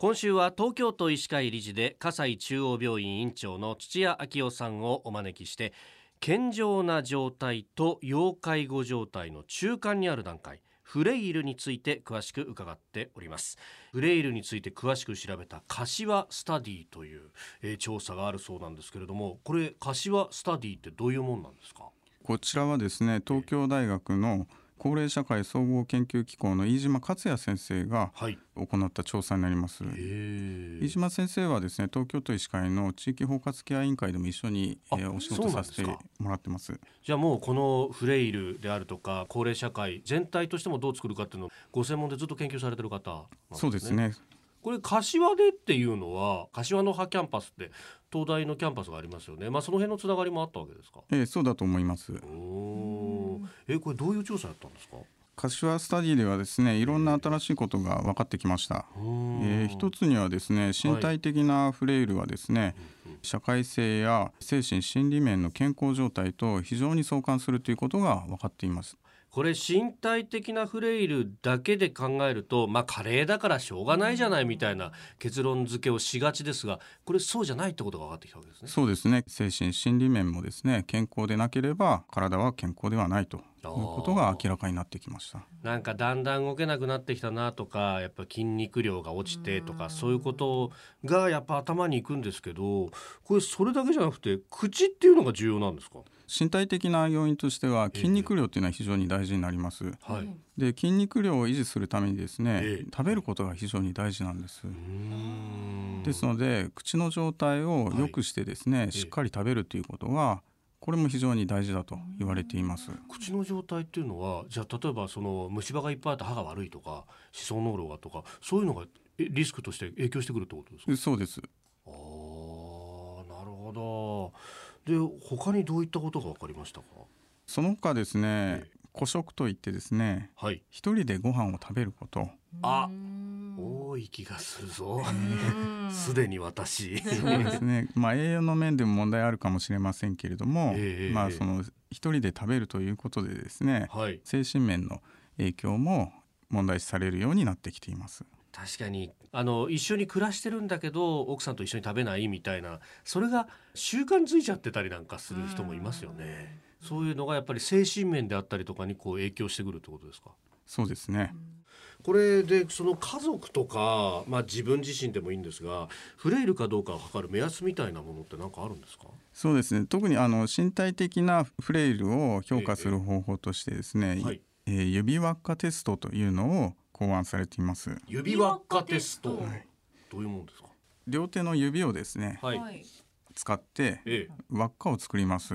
今週は東京都医師会理事で葛西中央病院院長の土屋昭夫さんをお招きして健常な状態と要介護状態の中間にある段階フレイルについて詳しく伺っております。フレイルについて詳しく調べた柏スタディという、え、調査があるそうなんですけれどもこれ柏スタディってどういうもんなんですか？こちらはですね東京大学の高齢社会総合研究機構の飯島克也先生が行った調査になります、はい、飯島先生はですね東京都医師会の地域包括ケア委員会でも一緒に、えー、お仕事させてもらってます。じゃあもうこのフレイルであるとか高齢社会全体としてもどう作るかっていうのをご専門でずっと研究されてる方、ね、そうですねこれ柏でっていうのは柏の葉キャンパスって東大のキャンパスがありますよね。まあその辺のつながりもあったわけですか？ええ、そうだと思います。え、これどういう調査やったんですか？柏スタディではですねいろんな新しいことが分かってきました、えー、一つにはですね身体的なフレイルはですね、はい、社会性や精神心理面の健康状態と非常に相関するということが分かっていますこれ身体的なフレイルだけで考えるとまあ加齢だからしょうがないじゃないみたいな結論付けをしがちですがこれそうじゃないってことが分かってきたわけですね。そうですね。精神心理面もですね健康でなければ体は健康ではないということが明らかになってきました。なんかだんだん動けなくなってきたなとかやっぱ筋肉量が落ちてとかそういうことがやっぱ頭にいくんですけどこれそれだけじゃなくて口っていうのが重要なんですか？身体的な要因としては筋肉量というのは非常に大事になります。はい、で筋肉量を維持するためにですね、え食べることが非常に大事なんです。ですので口の状態を良くしてですね、はい、しっかり食べるということがこれも非常に大事だと言われています。口の状態っていうのはじゃあ例えばその虫歯がいっぱいあって歯が悪いとか歯槽膿漏がとかそういうのがリスクとして影響してくるってことですか？そうです。ああなるほどで他にどういったことが分かりましたか？その他ですね、孤食といってですね、はい、一人でご飯を食べること。あ多い気がするぞ。すでに私。そうですね。まあ栄養の面でも問題あるかもしれませんけれども、えー、まあその一人で食べるということでですね、はい、精神面の影響も問題視されるようになってきています確かに。あの一緒に暮らしてるんだけど奥さんと一緒に食べないみたいな。それが習慣づいちゃってたりなんかする人もいますよね。そういうのがやっぱり精神面であったりとかにこう影響してくるってことですか？そうですね。これでその家族とか、まあ、自分自身でもいいんですがフレイルかどうかを測る目安みたいなものって何かあるんですか？そうですね。特にあの身体的なフレイルを評価する方法としてですね、ええはい、えー、指輪っかテストというのを考案されています。指輪っかテスト、はい、どういうものですか？両手の指をですね、はい、使って輪っかを作ります、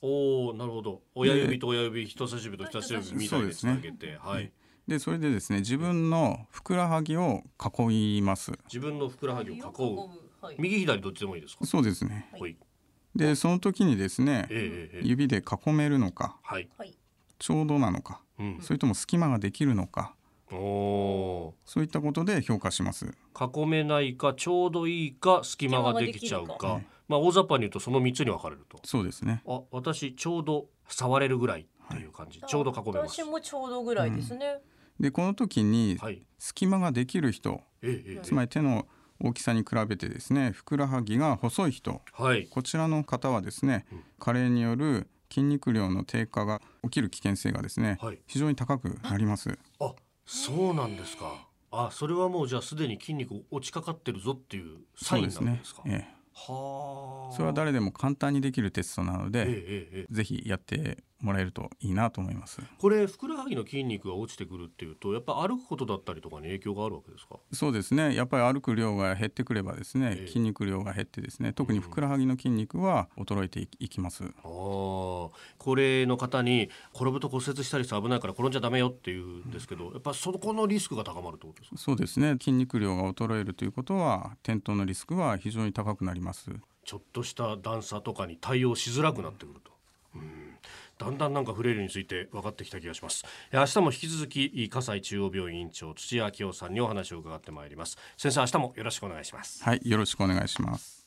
おおなるほど。親指と親指人差し指と人差し指みたいにつなげて、ね、はい。でそれでですね自分のふくらはぎを囲います。自分のふくらはぎを囲う、はい、右左どっちでもいいですか？そうですね、はい、でその時にですね、えー、指で囲めるのか、はい、ちょうどなのか、うん、それとも隙間ができるのかおそういったことで評価します。囲めないかちょうどいいか隙間ができちゃうか。まあ大雑把に言うとその3つに分かれると。そうですね。あ私ちょうど触れるぐらいっていう感じ、はい、ちょうど囲めます。私もちょうどぐらいですね、うん、でこの時に隙間ができる人、はい、つまり手の大きさに比べてですねふくらはぎが細い人、はい、こちらの方はですね、うん、加齢による筋肉量の低下が起きる危険性がですね、はい、非常に高くなります。あそうなんですか。あそれはもうじゃあすでに筋肉落ちかかってるぞっていうサインなんですか、ね。ええ、はそれは誰でも簡単にできるテストなので、えええ、ぜひやってもらえるといいなと思います。これふくらはぎの筋肉が落ちてくるっていうとやっぱ歩くことだったりとかに影響があるわけですか？そうですね。やっぱり歩く量が減ってくればですね、えー、筋肉量が減ってですね。特にふくらはぎの筋肉は衰えていきます、うん、あ高齢の方に転ぶと骨折したりして危ないから転んじゃダメよっていうんですけど、うん、やっぱそこのリスクが高まるってことですか？そうですね。筋肉量が衰えるということは転倒のリスクは非常に高くなります。ちょっとした段差とかに対応しづらくなってくると、うんだんだんなんかフレイルについて分かってきた気がします。明日も引き続き葛西中央病院院長土屋明夫さんにお話を伺ってまいります。先生明日もよろしくお願いします。はいよろしくお願いします。